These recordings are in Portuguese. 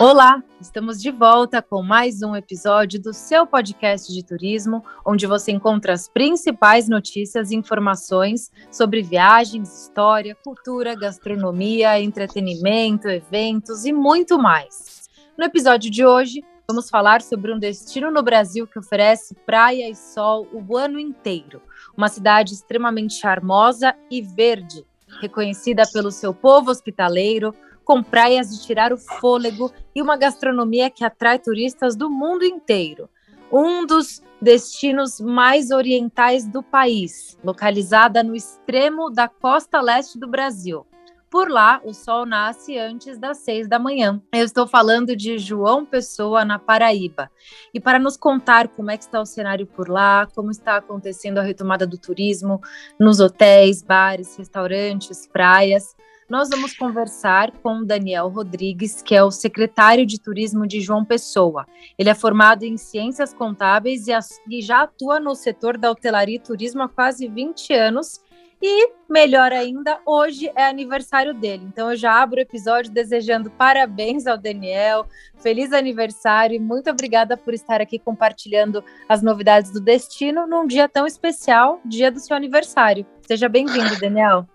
Olá, estamos de volta com mais um episódio do seu podcast de turismo, onde você encontra as principais notícias e informações sobre viagens, história, cultura, gastronomia, entretenimento, eventos e muito mais. No episódio de hoje, vamos falar sobre um destino no Brasil que oferece praia e sol o ano inteiro. Uma cidade extremamente charmosa e verde, reconhecida pelo seu povo hospitaleiro com praias de tirar o fôlego e uma gastronomia que atrai turistas do mundo inteiro. Um dos destinos mais orientais do país, localizada no extremo da costa leste do Brasil. Por lá, o sol nasce antes das seis da manhã. Eu estou falando de João Pessoa, na Paraíba. E para nos contar como é que está o cenário por lá, como está acontecendo a retomada do turismo nos hotéis, bares, restaurantes, praias, nós vamos conversar com Daniel Rodrigues, que é o secretário de Turismo de João Pessoa. Ele é formado em Ciências Contábeis e, já atua no setor da hotelaria e turismo há quase 20 anos. E, melhor ainda, hoje é aniversário dele. Então, eu já abro o episódio desejando parabéns ao Daniel, feliz aniversário e muito obrigada por estar aqui compartilhando as novidades do destino num dia tão especial, dia do seu aniversário. Seja bem-vindo, Daniel.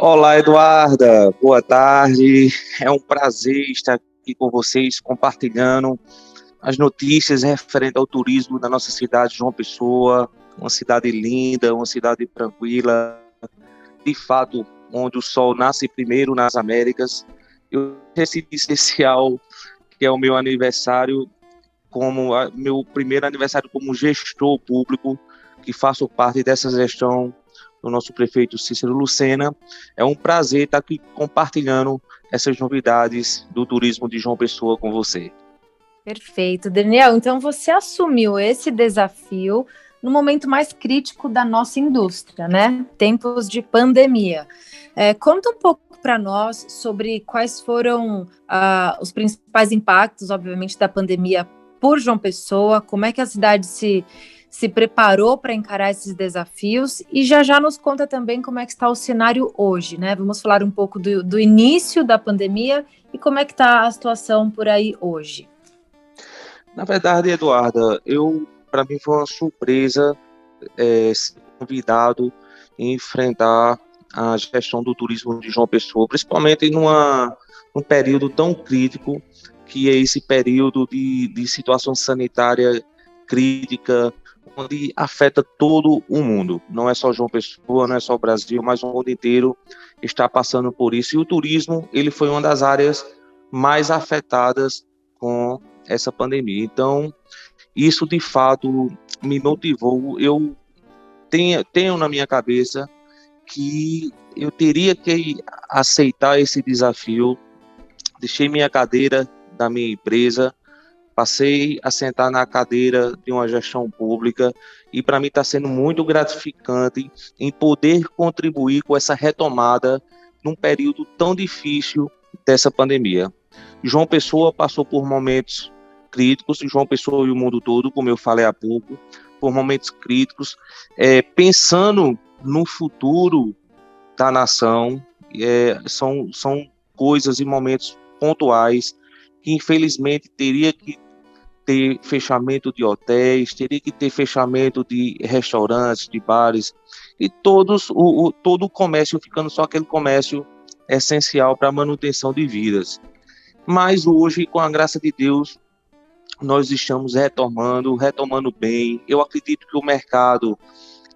Olá, Eduarda. Boa tarde. É um prazer estar aqui com vocês compartilhando as notícias referentes ao turismo da nossa cidade, João Pessoa, uma cidade linda, uma cidade tranquila, de fato, onde o sol nasce primeiro nas Américas. Eu recebi especial, que é o meu aniversário, como meu primeiro aniversário como gestor público, que faço parte dessa gestão do nosso prefeito Cícero Lucena. É um prazer estar aqui compartilhando essas novidades do turismo de João Pessoa com você. Perfeito, Daniel. Então você assumiu esse desafio no momento mais crítico da nossa indústria, né? Tempos de pandemia. É, conta um pouco para nós sobre quais foram uh, os principais impactos, obviamente, da pandemia por João Pessoa, como é que a cidade se se preparou para encarar esses desafios e já já nos conta também como é que está o cenário hoje, né? Vamos falar um pouco do, do início da pandemia e como é que está a situação por aí hoje. Na verdade, Eduarda, eu para mim foi uma surpresa é, ser convidado a enfrentar a gestão do turismo de João Pessoa, principalmente numa, num período tão crítico que é esse período de, de situação sanitária crítica, onde afeta todo o mundo. Não é só João Pessoa, não é só o Brasil, mas o mundo inteiro está passando por isso. E o turismo, ele foi uma das áreas mais afetadas com essa pandemia. Então, isso de fato me motivou. Eu tenho, tenho na minha cabeça que eu teria que aceitar esse desafio. Deixei minha cadeira da minha empresa, passei a sentar na cadeira de uma gestão pública e para mim está sendo muito gratificante em poder contribuir com essa retomada num período tão difícil dessa pandemia. João Pessoa passou por momentos críticos, João Pessoa e o mundo todo, como eu falei há pouco, por momentos críticos, é, pensando no futuro da nação, é, são, são coisas e momentos pontuais que infelizmente teria que ter fechamento de hotéis, teria que ter fechamento de restaurantes, de bares, e todos o, o todo o comércio ficando só aquele comércio essencial para a manutenção de vidas. Mas hoje, com a graça de Deus, nós estamos retomando, retomando bem. Eu acredito que o mercado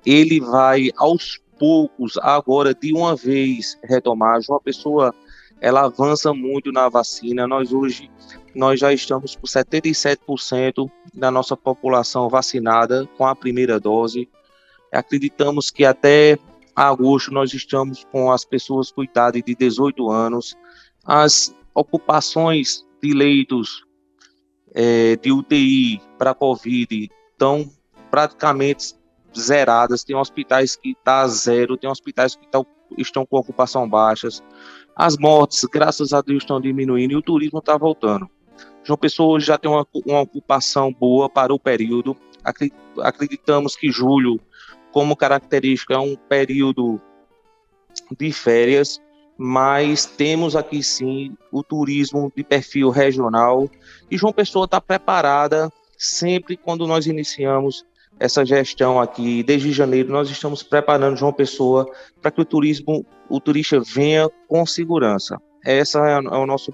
ele vai aos poucos agora de uma vez retomar. Uma pessoa ela avança muito na vacina. Nós hoje nós já estamos com 77% da nossa população vacinada com a primeira dose. Acreditamos que até agosto nós estamos com as pessoas com idade de 18 anos. As ocupações de leitos é, de UTI para Covid estão praticamente zeradas, tem hospitais que está zero, tem hospitais que tá, estão com ocupação baixas. As mortes, graças a Deus, estão diminuindo e o turismo está voltando. João Pessoa já tem uma, uma ocupação boa para o período. Acreditamos que julho, como característica, é um período de férias, mas temos aqui sim o turismo de perfil regional. E João Pessoa está preparada sempre quando nós iniciamos essa gestão aqui. Desde janeiro nós estamos preparando João Pessoa para que o turismo o turista venha com segurança essa é, é o nosso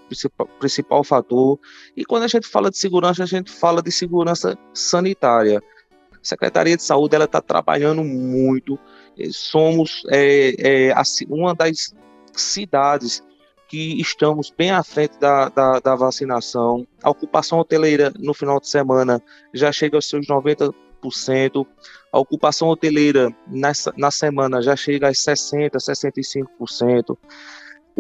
principal, fator e quando a gente fala de segurança a gente fala de segurança sanitária a Secretaria de Saúde ela está trabalhando muito somos é, é, uma das cidades que estamos bem à frente da, da, da, vacinação. A ocupação hoteleira no final de semana já chega aos seus 90%. A ocupação hoteleira nessa, na semana já chega a 60%, 65%.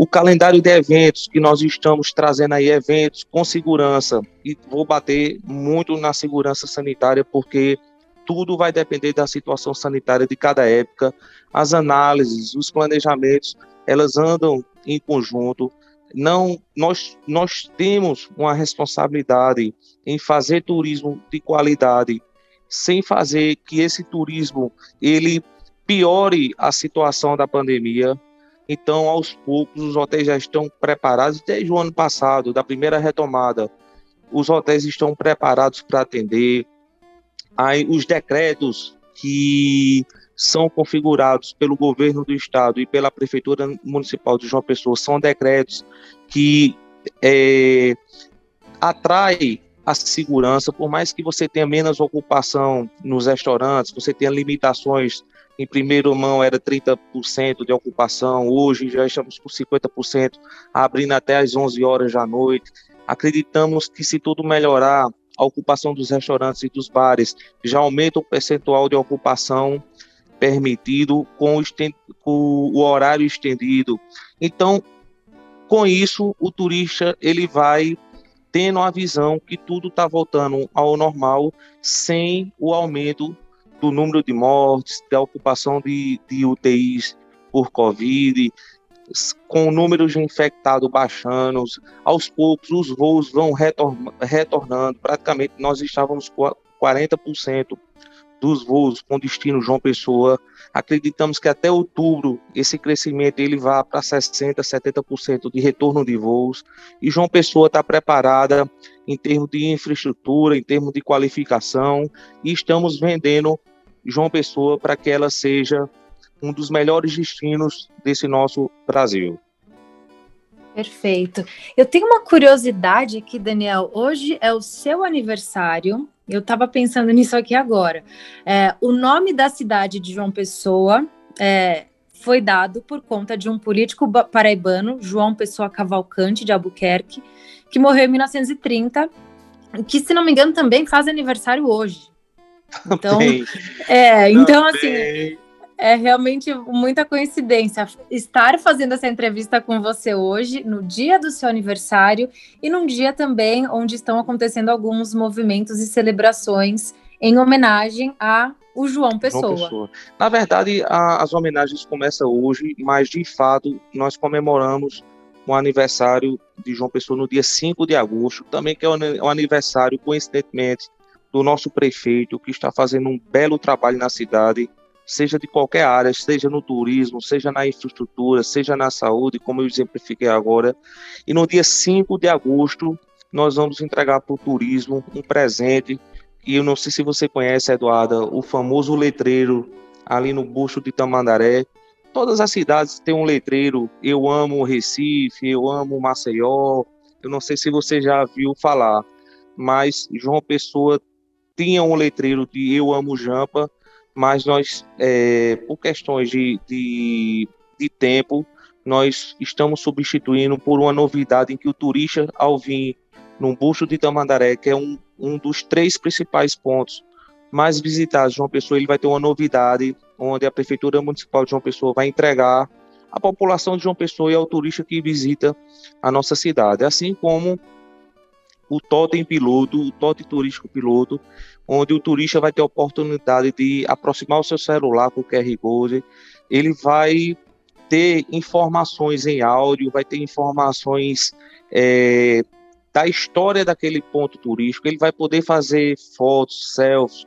O calendário de eventos que nós estamos trazendo aí, eventos com segurança, e vou bater muito na segurança sanitária, porque tudo vai depender da situação sanitária de cada época. As análises, os planejamentos, elas andam em conjunto. Não, nós, nós temos uma responsabilidade em fazer turismo de qualidade, sem fazer que esse turismo ele piore a situação da pandemia. Então, aos poucos, os hotéis já estão preparados desde o ano passado, da primeira retomada. Os hotéis estão preparados para atender, aí os decretos que são configurados pelo governo do estado e pela prefeitura municipal de João Pessoa são decretos que é, atrai a segurança, por mais que você tenha menos ocupação nos restaurantes, você tenha limitações, em primeiro mão era 30% de ocupação, hoje já estamos com 50%, abrindo até às 11 horas da noite. Acreditamos que se tudo melhorar, a ocupação dos restaurantes e dos bares já aumenta o percentual de ocupação permitido com o, com o horário estendido. Então, com isso, o turista ele vai tendo a visão que tudo está voltando ao normal sem o aumento do número de mortes, da ocupação de, de UTIs por Covid, com o número de infectados baixando, aos poucos os voos vão retornando. Praticamente nós estávamos com 40% dos voos com destino João Pessoa. Acreditamos que até outubro esse crescimento ele vá para 60, 70% de retorno de voos. E João Pessoa está preparada em termos de infraestrutura, em termos de qualificação, e estamos vendendo João Pessoa para que ela seja um dos melhores destinos desse nosso Brasil. Perfeito. Eu tenho uma curiosidade aqui, Daniel. Hoje é o seu aniversário. Eu estava pensando nisso aqui agora. É, o nome da cidade de João Pessoa é, foi dado por conta de um político paraibano, João Pessoa Cavalcante de Albuquerque, que morreu em 1930, que, se não me engano, também faz aniversário hoje. Então, é, então assim, é realmente muita coincidência estar fazendo essa entrevista com você hoje, no dia do seu aniversário, e num dia também onde estão acontecendo alguns movimentos e celebrações em homenagem a o João Pessoa. João Pessoa. Na verdade, a, as homenagens começam hoje, mas de fato nós comemoramos o aniversário de João Pessoa no dia 5 de agosto, também que é o aniversário, coincidentemente, do nosso prefeito, que está fazendo um belo trabalho na cidade, seja de qualquer área, seja no turismo, seja na infraestrutura, seja na saúde, como eu exemplifiquei agora. E no dia 5 de agosto, nós vamos entregar para o turismo um presente, e eu não sei se você conhece, Eduarda, o famoso letreiro ali no busto de Tamandaré. Todas as cidades têm um letreiro, eu amo Recife, eu amo Maceió, eu não sei se você já viu falar, mas João Pessoa tinha um letreiro de Eu Amo Jampa, mas nós, é, por questões de, de, de tempo, nós estamos substituindo por uma novidade em que o turista, ao vir num busto de Tamandaré, que é um, um dos três principais pontos mais visitados de João Pessoa, ele vai ter uma novidade onde a Prefeitura Municipal de João Pessoa vai entregar à população de João Pessoa e ao turista que visita a nossa cidade, assim como o totem piloto, o totem turístico piloto, onde o turista vai ter a oportunidade de aproximar o seu celular com o QR Code, ele vai ter informações em áudio, vai ter informações é, da história daquele ponto turístico, ele vai poder fazer fotos, selfies,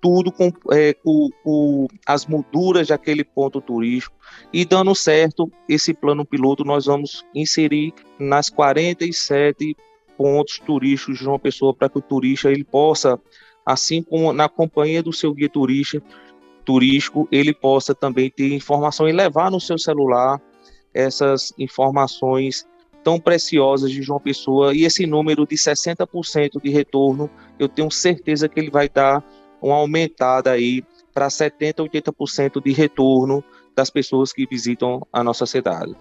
tudo com, é, com, com, as molduras daquele ponto turístico. E dando certo, esse plano piloto nós vamos inserir nas 47 pontos turísticos de uma pessoa para que o turista ele possa, assim como na companhia do seu guia turista, turístico, ele possa também ter informação e levar no seu celular essas informações tão preciosas de João Pessoa e esse número de 60% de retorno, eu tenho certeza que ele vai dar uma aumentada aí para 70, 80% de retorno das pessoas que visitam a nossa cidade.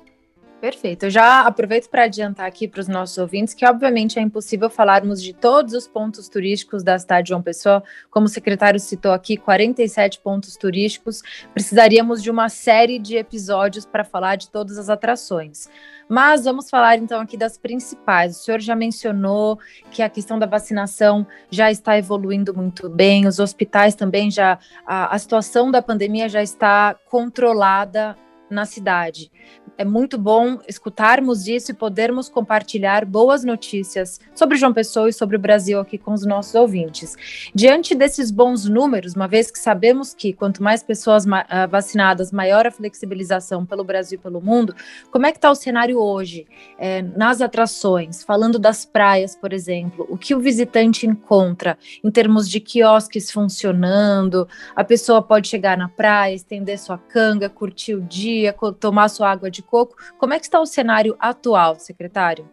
Perfeito. Eu já aproveito para adiantar aqui para os nossos ouvintes que, obviamente, é impossível falarmos de todos os pontos turísticos da cidade de João Pessoa. Como o secretário citou aqui, 47 pontos turísticos. Precisaríamos de uma série de episódios para falar de todas as atrações. Mas vamos falar então aqui das principais. O senhor já mencionou que a questão da vacinação já está evoluindo muito bem, os hospitais também já. a, a situação da pandemia já está controlada na cidade. É muito bom escutarmos isso e podermos compartilhar boas notícias sobre João Pessoa e sobre o Brasil aqui com os nossos ouvintes. Diante desses bons números, uma vez que sabemos que quanto mais pessoas ah, vacinadas, maior a flexibilização pelo Brasil e pelo mundo, como é que está o cenário hoje é, nas atrações? Falando das praias, por exemplo, o que o visitante encontra em termos de quiosques funcionando, a pessoa pode chegar na praia, estender sua canga, curtir o dia, tomar sua água de coco. Como é que está o cenário atual, secretário?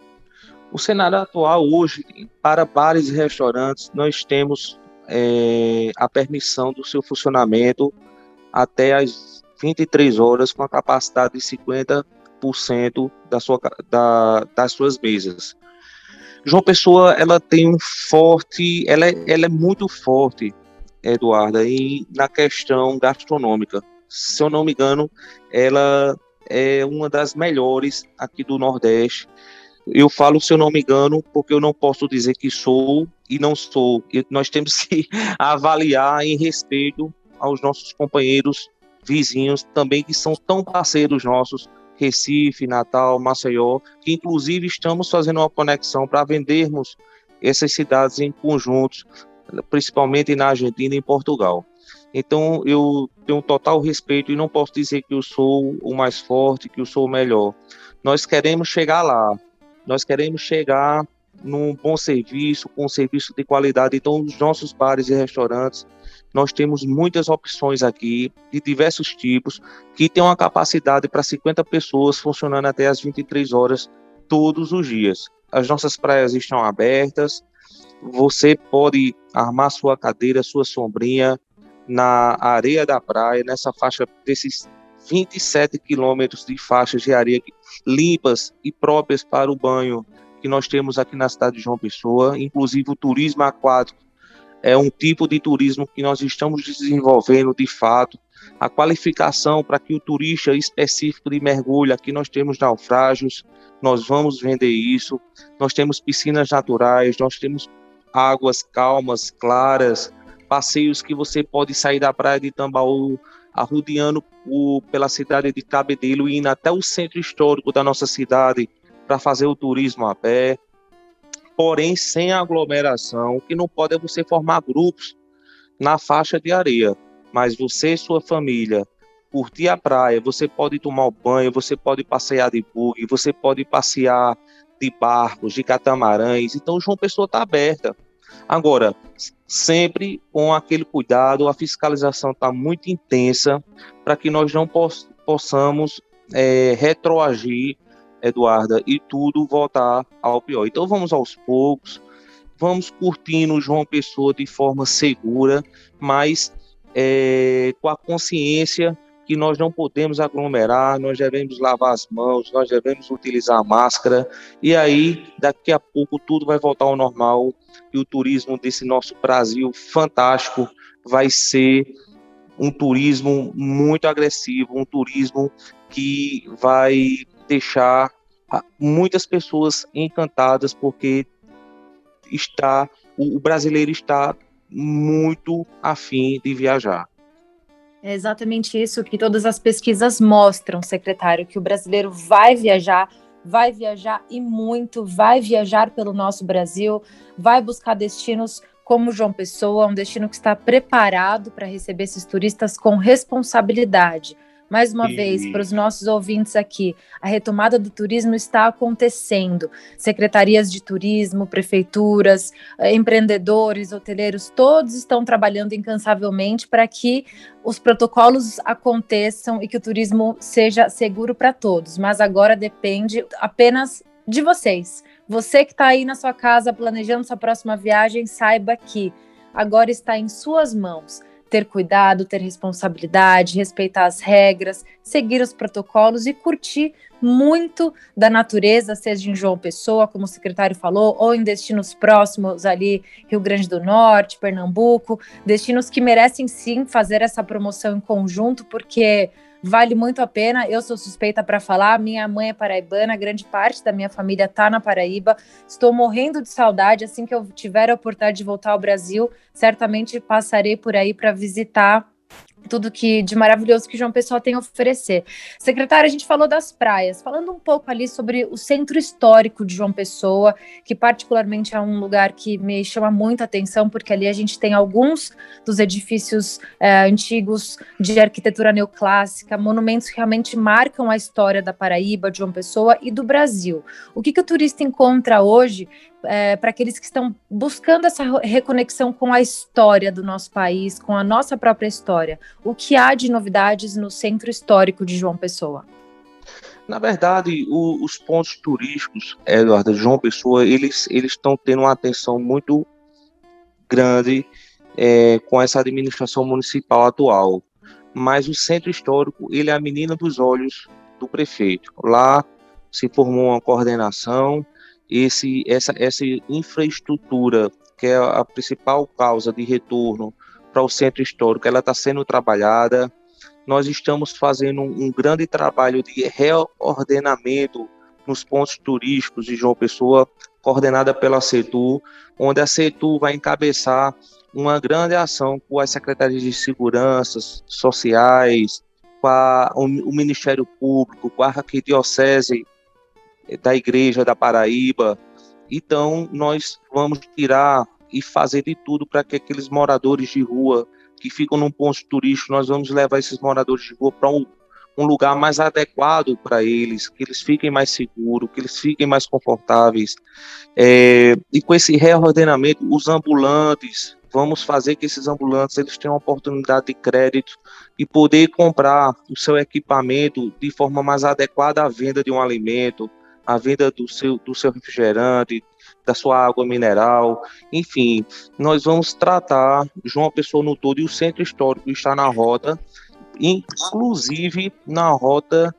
O cenário atual hoje, para bares e restaurantes, nós temos é, a permissão do seu funcionamento até as 23 horas, com a capacidade de 50% da sua, da, das suas mesas. João Pessoa, ela tem um forte, ela é, ela é muito forte, Eduarda, e na questão gastronômica. Se eu não me engano, ela é uma das melhores aqui do Nordeste. Eu falo, se eu não me engano, porque eu não posso dizer que sou e não sou. nós temos que avaliar em respeito aos nossos companheiros vizinhos também que são tão parceiros nossos, Recife, Natal, Maceió, que inclusive estamos fazendo uma conexão para vendermos essas cidades em conjuntos, principalmente na Argentina e em Portugal. Então eu tenho total respeito e não posso dizer que eu sou o mais forte, que eu sou o melhor. Nós queremos chegar lá, nós queremos chegar num bom serviço, com um serviço de qualidade. Então, os nossos bares e restaurantes, nós temos muitas opções aqui, de diversos tipos, que tem uma capacidade para 50 pessoas funcionando até as 23 horas todos os dias. As nossas praias estão abertas, você pode armar sua cadeira, sua sombrinha, na areia da praia, nessa faixa desses 27 quilômetros de faixas de areia limpas e próprias para o banho que nós temos aqui na cidade de João Pessoa, inclusive o turismo aquático é um tipo de turismo que nós estamos desenvolvendo de fato. A qualificação para que o turista específico de mergulho, aqui nós temos naufrágios, nós vamos vender isso. Nós temos piscinas naturais, nós temos águas calmas, claras, passeios que você pode sair da praia de Tambaú, arrodeando o, pela cidade de Cabedelo indo até o centro histórico da nossa cidade para fazer o turismo a pé, porém sem aglomeração. O que não pode é você formar grupos na faixa de areia, mas você e sua família curtir a praia, você pode tomar banho, você pode passear de bug, você pode passear de barcos, de catamarãs. Então, João Pessoa está aberta. Agora, sempre com aquele cuidado, a fiscalização está muito intensa para que nós não poss possamos é, retroagir, Eduarda, e tudo voltar ao pior. Então vamos aos poucos, vamos curtindo João Pessoa de forma segura, mas é, com a consciência que nós não podemos aglomerar, nós devemos lavar as mãos, nós devemos utilizar a máscara, e aí daqui a pouco tudo vai voltar ao normal e o turismo desse nosso Brasil fantástico vai ser um turismo muito agressivo, um turismo que vai deixar muitas pessoas encantadas porque está, o brasileiro está muito afim de viajar. É exatamente isso que todas as pesquisas mostram, secretário, que o brasileiro vai viajar, vai viajar e muito, vai viajar pelo nosso Brasil, vai buscar destinos como João Pessoa, um destino que está preparado para receber esses turistas com responsabilidade. Mais uma e... vez, para os nossos ouvintes aqui, a retomada do turismo está acontecendo. Secretarias de turismo, prefeituras, eh, empreendedores, hoteleiros, todos estão trabalhando incansavelmente para que os protocolos aconteçam e que o turismo seja seguro para todos. Mas agora depende apenas de vocês. Você que está aí na sua casa planejando sua próxima viagem, saiba que agora está em suas mãos ter cuidado, ter responsabilidade, respeitar as regras, seguir os protocolos e curtir muito da natureza, seja em João Pessoa, como o secretário falou, ou em destinos próximos ali, Rio Grande do Norte, Pernambuco, destinos que merecem sim fazer essa promoção em conjunto, porque vale muito a pena. Eu sou suspeita para falar, minha mãe é paraibana, grande parte da minha família está na Paraíba. Estou morrendo de saudade. Assim que eu tiver a oportunidade de voltar ao Brasil, certamente passarei por aí para visitar tudo que de maravilhoso que João Pessoa tem a oferecer. Secretário, a gente falou das praias, falando um pouco ali sobre o centro histórico de João Pessoa, que particularmente é um lugar que me chama muita atenção, porque ali a gente tem alguns dos edifícios é, antigos de arquitetura neoclássica, monumentos que realmente marcam a história da Paraíba, de João Pessoa e do Brasil. O que, que o turista encontra hoje é, para aqueles que estão buscando essa reconexão com a história do nosso país, com a nossa própria história. O que há de novidades no centro histórico de João Pessoa? Na verdade, o, os pontos turísticos, Eduardo, João Pessoa, eles estão tendo uma atenção muito grande é, com essa administração municipal atual. Mas o centro histórico, ele é a menina dos olhos do prefeito. Lá se formou uma coordenação esse, essa, essa infraestrutura, que é a principal causa de retorno para o centro histórico, ela está sendo trabalhada. Nós estamos fazendo um, um grande trabalho de reordenamento nos pontos turísticos de João Pessoa, coordenada pela CETU, onde a CETU vai encabeçar uma grande ação com as secretarias de segurança sociais, com a, o, o Ministério Público, com a Arquidiocese da Igreja da Paraíba. Então, nós vamos tirar e fazer de tudo para que aqueles moradores de rua que ficam num ponto turístico, nós vamos levar esses moradores de rua para um, um lugar mais adequado para eles, que eles fiquem mais seguros, que eles fiquem mais confortáveis. É, e com esse reordenamento, os ambulantes, vamos fazer que esses ambulantes eles tenham oportunidade de crédito e poder comprar o seu equipamento de forma mais adequada à venda de um alimento, a venda do seu, do seu refrigerante, da sua água mineral, enfim, nós vamos tratar João Pessoa no todo e o centro histórico está na rota, inclusive na rota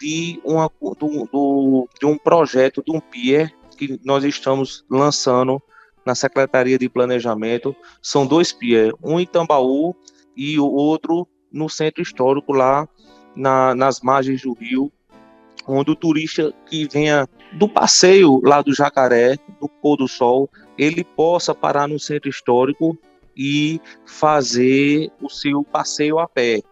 de, uma, do, do, de um projeto, de um pier que nós estamos lançando na Secretaria de Planejamento. São dois pier, um em Tambaú e o outro no centro histórico lá na, nas margens do rio, onde o turista que venha do passeio lá do Jacaré, do pôr do sol, ele possa parar no centro histórico e fazer o seu passeio a pé.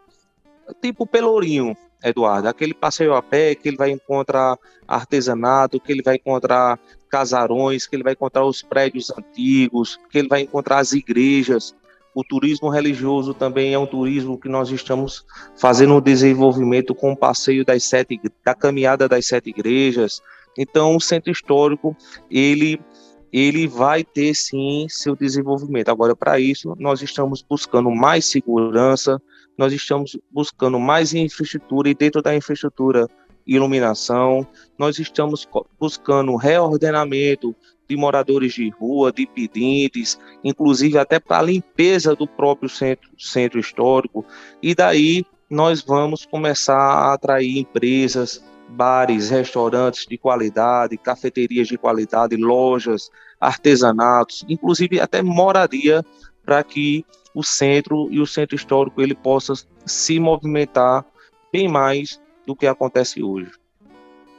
Tipo Pelourinho, Eduardo, aquele passeio a pé que ele vai encontrar artesanato, que ele vai encontrar casarões, que ele vai encontrar os prédios antigos, que ele vai encontrar as igrejas. O turismo religioso também é um turismo que nós estamos fazendo um desenvolvimento com o passeio das sete, da caminhada das sete igrejas. Então, o centro histórico ele ele vai ter sim seu desenvolvimento. Agora, para isso, nós estamos buscando mais segurança, nós estamos buscando mais infraestrutura e dentro da infraestrutura iluminação, nós estamos buscando reordenamento de moradores de rua, de pedintes, inclusive até para a limpeza do próprio centro, centro histórico. E daí nós vamos começar a atrair empresas, bares, restaurantes de qualidade, cafeterias de qualidade, lojas, artesanatos, inclusive até moradia para que o centro e o centro histórico ele possa se movimentar bem mais do que acontece hoje.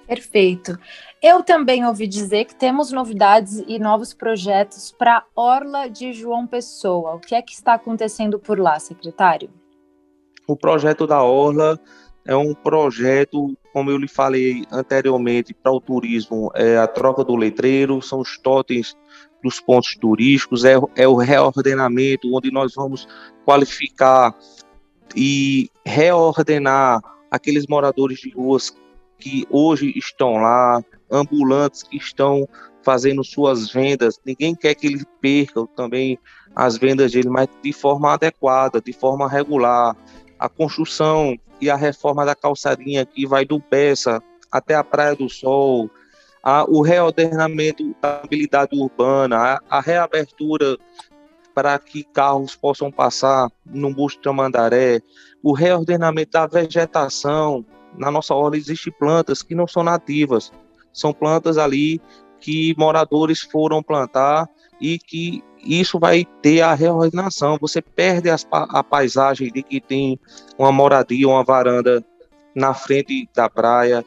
Perfeito. Eu também ouvi dizer que temos novidades e novos projetos para Orla de João Pessoa. O que é que está acontecendo por lá, secretário? O projeto da Orla é um projeto, como eu lhe falei anteriormente, para o turismo, é a troca do letreiro, são os totens dos pontos turísticos, é, é o reordenamento, onde nós vamos qualificar e reordenar aqueles moradores de ruas que hoje estão lá, ambulantes que estão fazendo suas vendas. Ninguém quer que eles percam também as vendas dele, mas de forma adequada, de forma regular. A construção e a reforma da calçadinha que vai do Peça até a Praia do Sol, a, o reordenamento da habilidade urbana, a, a reabertura para que carros possam passar no busto de Mandaré, o reordenamento da vegetação. Na nossa orla existem plantas que não são nativas, são plantas ali que moradores foram plantar e que isso vai ter a reordenação. Você perde as, a paisagem de que tem uma moradia, uma varanda na frente da praia.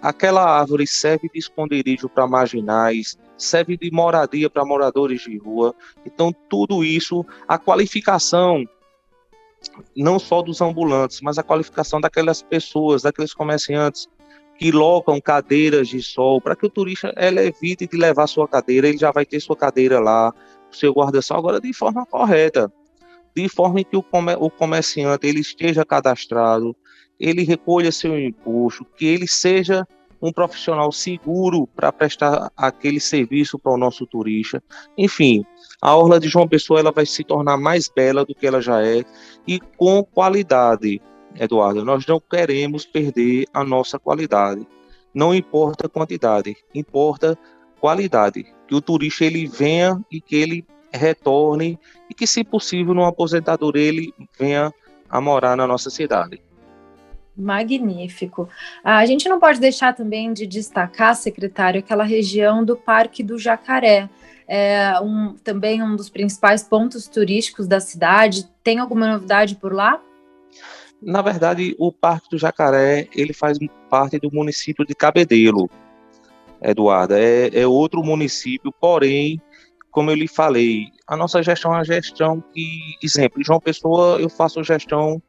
Aquela árvore serve de esconderijo para marginais, serve de moradia para moradores de rua. Então, tudo isso, a qualificação não só dos ambulantes, mas a qualificação daquelas pessoas, daqueles comerciantes que locam cadeiras de sol, para que o turista ele evite de levar sua cadeira, ele já vai ter sua cadeira lá, seu guarda-sol, agora de forma correta, de forma que o, o comerciante ele esteja cadastrado, ele recolha seu imposto, que ele seja um profissional seguro para prestar aquele serviço para o nosso turista. Enfim, a orla de João Pessoa ela vai se tornar mais bela do que ela já é e com qualidade. Eduardo, nós não queremos perder a nossa qualidade. Não importa a quantidade, importa qualidade. Que o turista ele venha e que ele retorne e que, se possível, no aposentador ele venha a morar na nossa cidade. Magnífico. A gente não pode deixar também de destacar, secretário, aquela região do Parque do Jacaré. É um, também um dos principais pontos turísticos da cidade. Tem alguma novidade por lá? Na verdade, o Parque do Jacaré ele faz parte do município de Cabedelo, Eduardo. É, é outro município, porém, como eu lhe falei, a nossa gestão é uma gestão que, exemplo, João Pessoa, eu faço gestão,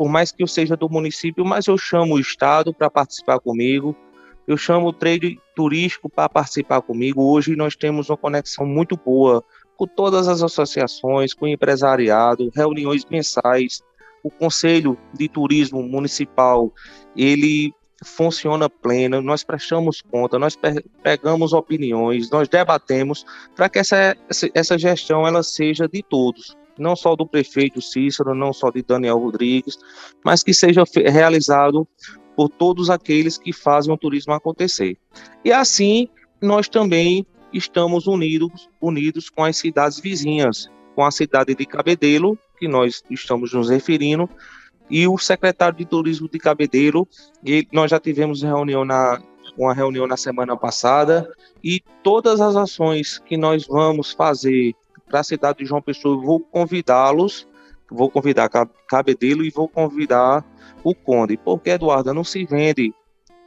por mais que eu seja do município, mas eu chamo o Estado para participar comigo, eu chamo o trade turístico para participar comigo. Hoje nós temos uma conexão muito boa com todas as associações, com o empresariado, reuniões mensais, o Conselho de Turismo Municipal, ele funciona pleno, nós prestamos conta, nós pegamos opiniões, nós debatemos para que essa, essa gestão ela seja de todos, não só do prefeito Cícero, não só de Daniel Rodrigues, mas que seja realizado por todos aqueles que fazem o turismo acontecer. E assim, nós também estamos unidos, unidos com as cidades vizinhas, com a cidade de Cabedelo, que nós estamos nos referindo, e o secretário de Turismo de Cabedelo, e nós já tivemos reunião na, uma reunião na semana passada, e todas as ações que nós vamos fazer para a cidade de João Pessoa, vou convidá-los, vou convidar Cabedelo e vou convidar o Conde, porque, Eduardo, não se vende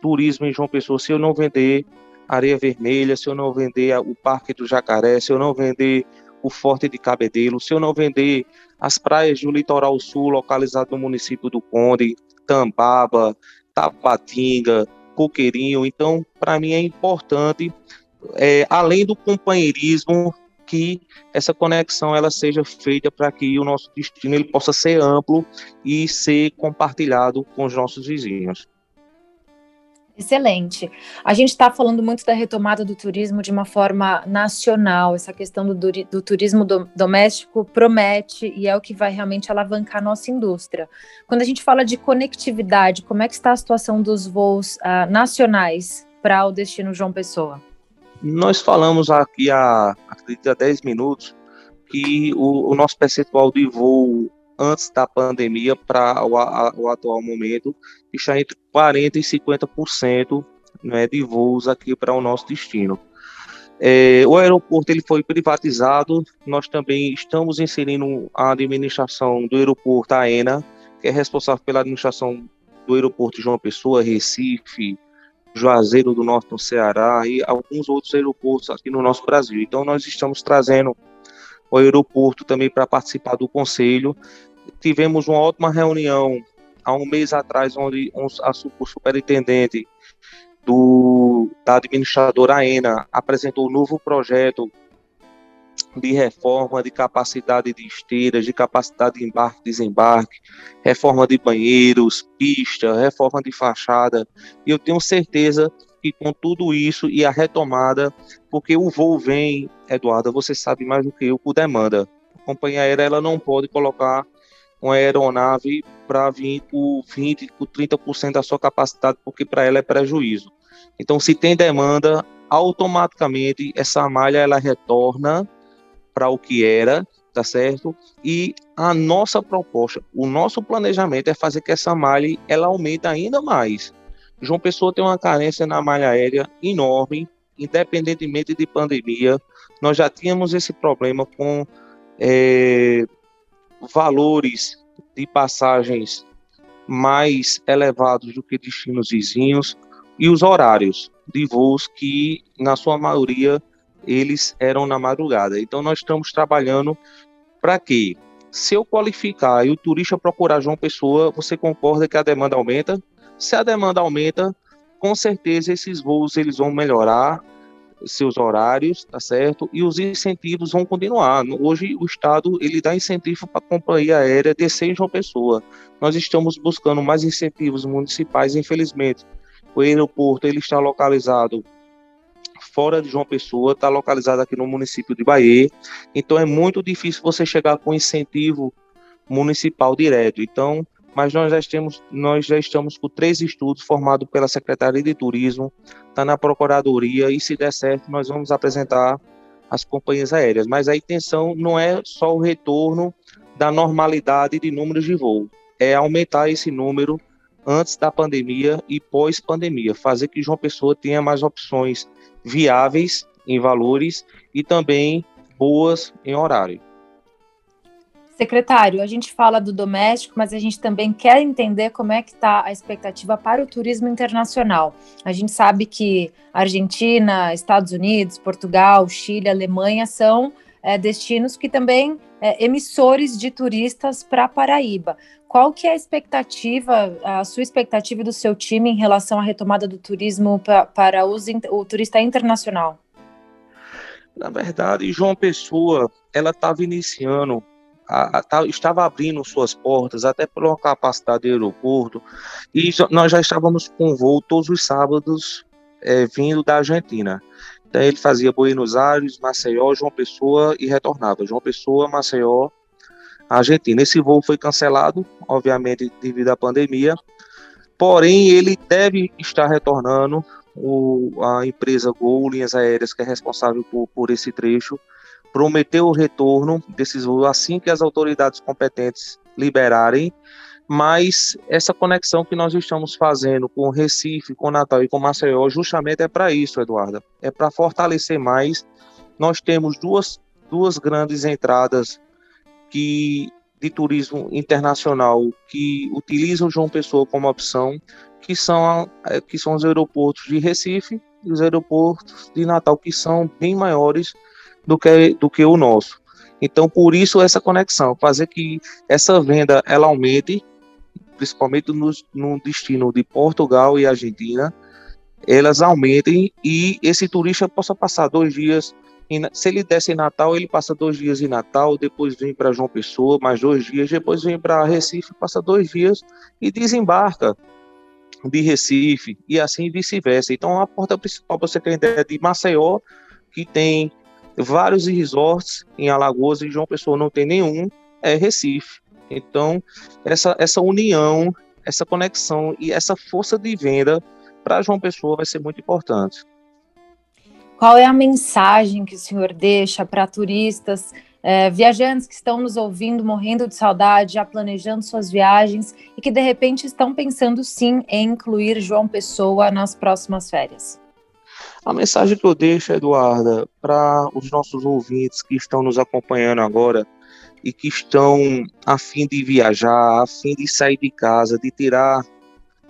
turismo em João Pessoa se eu não vender Areia Vermelha, se eu não vender o Parque do Jacaré, se eu não vender o Forte de Cabedelo, se eu não vender as praias do litoral sul, localizado no município do Conde, Tambaba, Tapatinga, Coqueirinho. Então, para mim é importante, é, além do companheirismo, que essa conexão ela seja feita para que o nosso destino ele possa ser amplo e ser compartilhado com os nossos vizinhos. Excelente. A gente está falando muito da retomada do turismo de uma forma nacional. Essa questão do, do turismo do, doméstico promete e é o que vai realmente alavancar a nossa indústria. Quando a gente fala de conectividade, como é que está a situação dos voos uh, nacionais para o destino João Pessoa? Nós falamos aqui há, acredito, há 10 minutos que o, o nosso percentual de voo antes da pandemia para o, o, atual momento está entre 40% e 50% né, de voos aqui para o nosso destino. É, o aeroporto ele foi privatizado, nós também estamos inserindo a administração do aeroporto AENA, que é responsável pela administração do aeroporto João Pessoa, Recife, Juazeiro do Norte no Ceará e alguns outros aeroportos aqui no nosso Brasil. Então nós estamos trazendo o aeroporto também para participar do conselho. Tivemos uma ótima reunião há um mês atrás, onde o superintendente do, da administradora AENA apresentou um novo projeto de reforma de capacidade de esteiras, de capacidade de embarque e desembarque, reforma de banheiros, pista, reforma de fachada. E eu tenho certeza que com tudo isso e a retomada, porque o voo vem, Eduardo, você sabe mais do que eu, por demanda. A companhia aérea ela não pode colocar uma aeronave para vir por 20, por 30% da sua capacidade, porque para ela é prejuízo. Então, se tem demanda, automaticamente essa malha ela retorna para o que era, tá certo? E a nossa proposta, o nosso planejamento é fazer que essa malha ela aumente ainda mais. João Pessoa tem uma carência na malha aérea enorme, independentemente de pandemia. Nós já tínhamos esse problema com é, valores de passagens mais elevados do que destinos vizinhos e os horários de voos que, na sua maioria, eles eram na madrugada. Então, nós estamos trabalhando para quê? Se eu qualificar e o turista procurar João Pessoa, você concorda que a demanda aumenta? Se a demanda aumenta, com certeza esses voos eles vão melhorar seus horários, tá certo? E os incentivos vão continuar. Hoje o Estado ele dá incentivo para a companhia aérea descer em João Pessoa. Nós estamos buscando mais incentivos municipais, infelizmente. O aeroporto ele está localizado fora de João Pessoa, está localizado aqui no município de Bahia. Então é muito difícil você chegar com incentivo municipal direto. Então, mas nós já estamos, nós já estamos com três estudos formados pela Secretaria de Turismo, está na Procuradoria e se der certo nós vamos apresentar as companhias aéreas. Mas a intenção não é só o retorno da normalidade de números de voo, é aumentar esse número antes da pandemia e pós-pandemia, fazer que João Pessoa tenha mais opções viáveis em valores e também boas em horário. Secretário, a gente fala do doméstico, mas a gente também quer entender como é que está a expectativa para o turismo internacional. A gente sabe que Argentina, Estados Unidos, Portugal, Chile, Alemanha são é, destinos que também é, emissores de turistas para Paraíba. Qual que é a expectativa, a sua expectativa do seu time em relação à retomada do turismo pra, para os, o turista internacional? Na verdade, João Pessoa, ela estava iniciando, a, a, tá, estava abrindo suas portas até pela capacidade do aeroporto, e nós já estávamos com voo todos os sábados é, vindo da Argentina. Então ele fazia Buenos Aires, Maceió, João Pessoa e retornava. João Pessoa, Maceió, Argentina. Esse voo foi cancelado, obviamente, devido à pandemia, porém ele deve estar retornando. O, a empresa Gol Linhas Aéreas, que é responsável por, por esse trecho, prometeu o retorno desses voos assim que as autoridades competentes liberarem, mas essa conexão que nós estamos fazendo com Recife, com Natal e com Maceió, justamente é para isso, Eduarda, é para fortalecer mais. Nós temos duas, duas grandes entradas que de turismo internacional que utilizam João Pessoa como opção, que são, é, que são os aeroportos de Recife e os aeroportos de Natal, que são bem maiores do que, do que o nosso. Então, por isso, essa conexão, fazer que essa venda ela aumente, principalmente no, no destino de Portugal e Argentina, elas aumentem e esse turista possa passar dois dias, se ele desce em Natal, ele passa dois dias em Natal, depois vem para João Pessoa, mais dois dias, depois vem para Recife, passa dois dias e desembarca de Recife e assim vice-versa. Então, a porta principal, você tem ideia de Maceió, que tem vários resorts em Alagoas e João Pessoa não tem nenhum, é Recife. Então, essa, essa união, essa conexão e essa força de venda para João Pessoa vai ser muito importante. Qual é a mensagem que o senhor deixa para turistas, é, viajantes que estão nos ouvindo, morrendo de saudade, já planejando suas viagens e que de repente estão pensando sim em incluir João Pessoa nas próximas férias? A mensagem que eu deixo, Eduarda, para os nossos ouvintes que estão nos acompanhando agora e que estão a fim de viajar, a fim de sair de casa, de tirar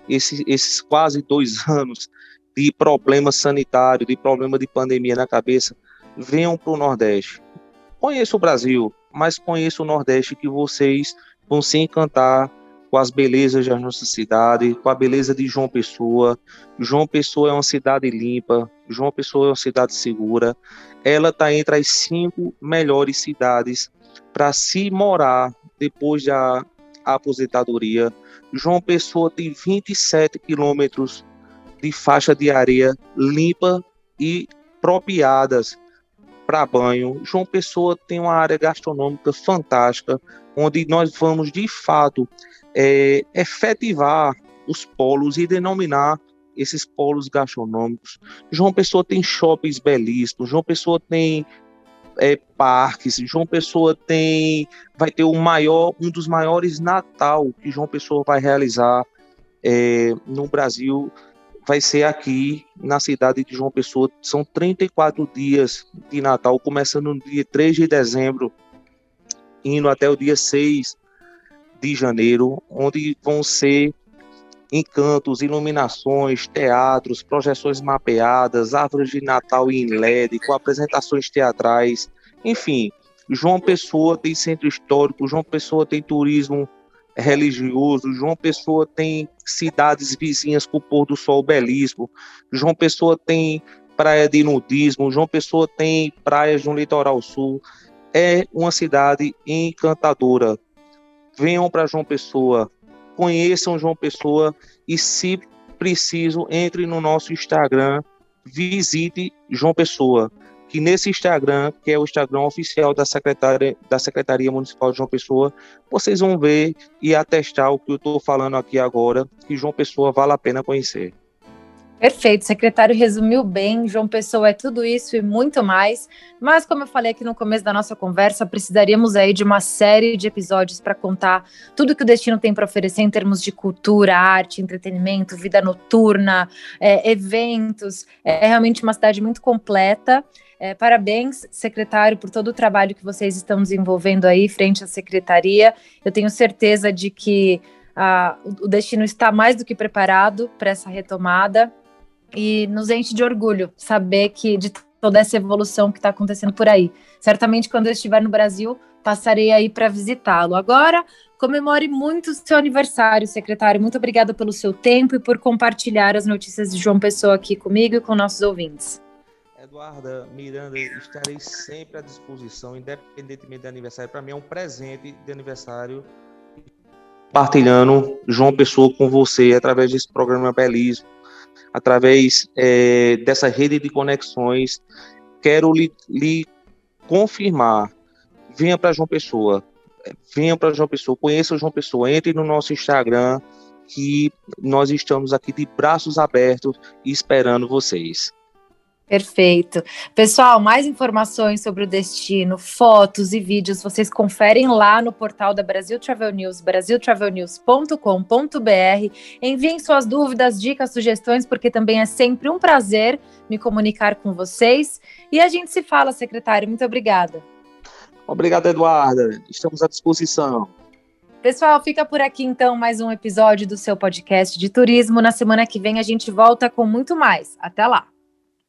esse, esses quase dois anos de problema sanitário, de problema de pandemia na cabeça, venham para o Nordeste. Conheça o Brasil, mas conheça o Nordeste que vocês vão se encantar com as belezas da nossa cidade, com a beleza de João Pessoa. João Pessoa é uma cidade limpa, João Pessoa é uma cidade segura. Ela está entre as cinco melhores cidades para se morar depois da aposentadoria. João Pessoa tem 27 quilômetros de faixa de areia limpa e propriadas para banho. João Pessoa tem uma área gastronômica fantástica, onde nós vamos de fato é, efetivar os polos e denominar esses polos gastronômicos. João Pessoa tem shoppings belíssimos, João Pessoa tem é, parques, João Pessoa tem vai ter o maior, um dos maiores Natal que João Pessoa vai realizar é, no Brasil vai ser aqui na cidade de João Pessoa. São 34 dias de Natal, começando no dia 3 de dezembro, indo até o dia 6 de janeiro, onde vão ser encantos, iluminações, teatros, projeções mapeadas, árvores de Natal em LED, com apresentações teatrais, enfim. João Pessoa tem centro histórico, João Pessoa tem turismo religioso, João Pessoa tem cidades vizinhas com o pôr do sol belíssimo, João Pessoa tem praia de nudismo, João Pessoa tem praias no litoral sul. É uma cidade encantadora. Venham para João Pessoa, conheçam João Pessoa e, se preciso, entre no nosso Instagram, visite João Pessoa que nesse Instagram, que é o Instagram oficial da Secretaria, da Secretaria Municipal de João Pessoa, vocês vão ver e atestar o que eu estou falando aqui agora, que João Pessoa vale a pena conhecer. Perfeito, o secretário resumiu bem. João Pessoa é tudo isso e muito mais. Mas, como eu falei aqui no começo da nossa conversa, precisaríamos aí de uma série de episódios para contar tudo que o destino tem para oferecer em termos de cultura, arte, entretenimento, vida noturna, é, eventos. É realmente uma cidade muito completa. É, parabéns, secretário, por todo o trabalho que vocês estão desenvolvendo aí frente à secretaria. Eu tenho certeza de que ah, o destino está mais do que preparado para essa retomada e nos enche de orgulho saber que de toda essa evolução que está acontecendo por aí. Certamente, quando eu estiver no Brasil, passarei aí para visitá-lo. Agora, comemore muito o seu aniversário, secretário. Muito obrigada pelo seu tempo e por compartilhar as notícias de João Pessoa aqui comigo e com nossos ouvintes. Eduarda, Miranda, estarei sempre à disposição, independentemente do aniversário. Para mim é um presente de aniversário partilhando João Pessoa com você através desse programa belíssimo, através é, dessa rede de conexões. Quero lhe, lhe confirmar, venha para João Pessoa, venha para João Pessoa, conheça o João Pessoa, entre no nosso Instagram, que nós estamos aqui de braços abertos esperando vocês. Perfeito. Pessoal, mais informações sobre o destino, fotos e vídeos, vocês conferem lá no portal da Brasil Travel News, brasiltravelnews.com.br. Enviem suas dúvidas, dicas, sugestões, porque também é sempre um prazer me comunicar com vocês. E a gente se fala, secretário. Muito obrigada. Obrigado, Eduarda. Estamos à disposição. Pessoal, fica por aqui então mais um episódio do seu podcast de turismo. Na semana que vem a gente volta com muito mais. Até lá.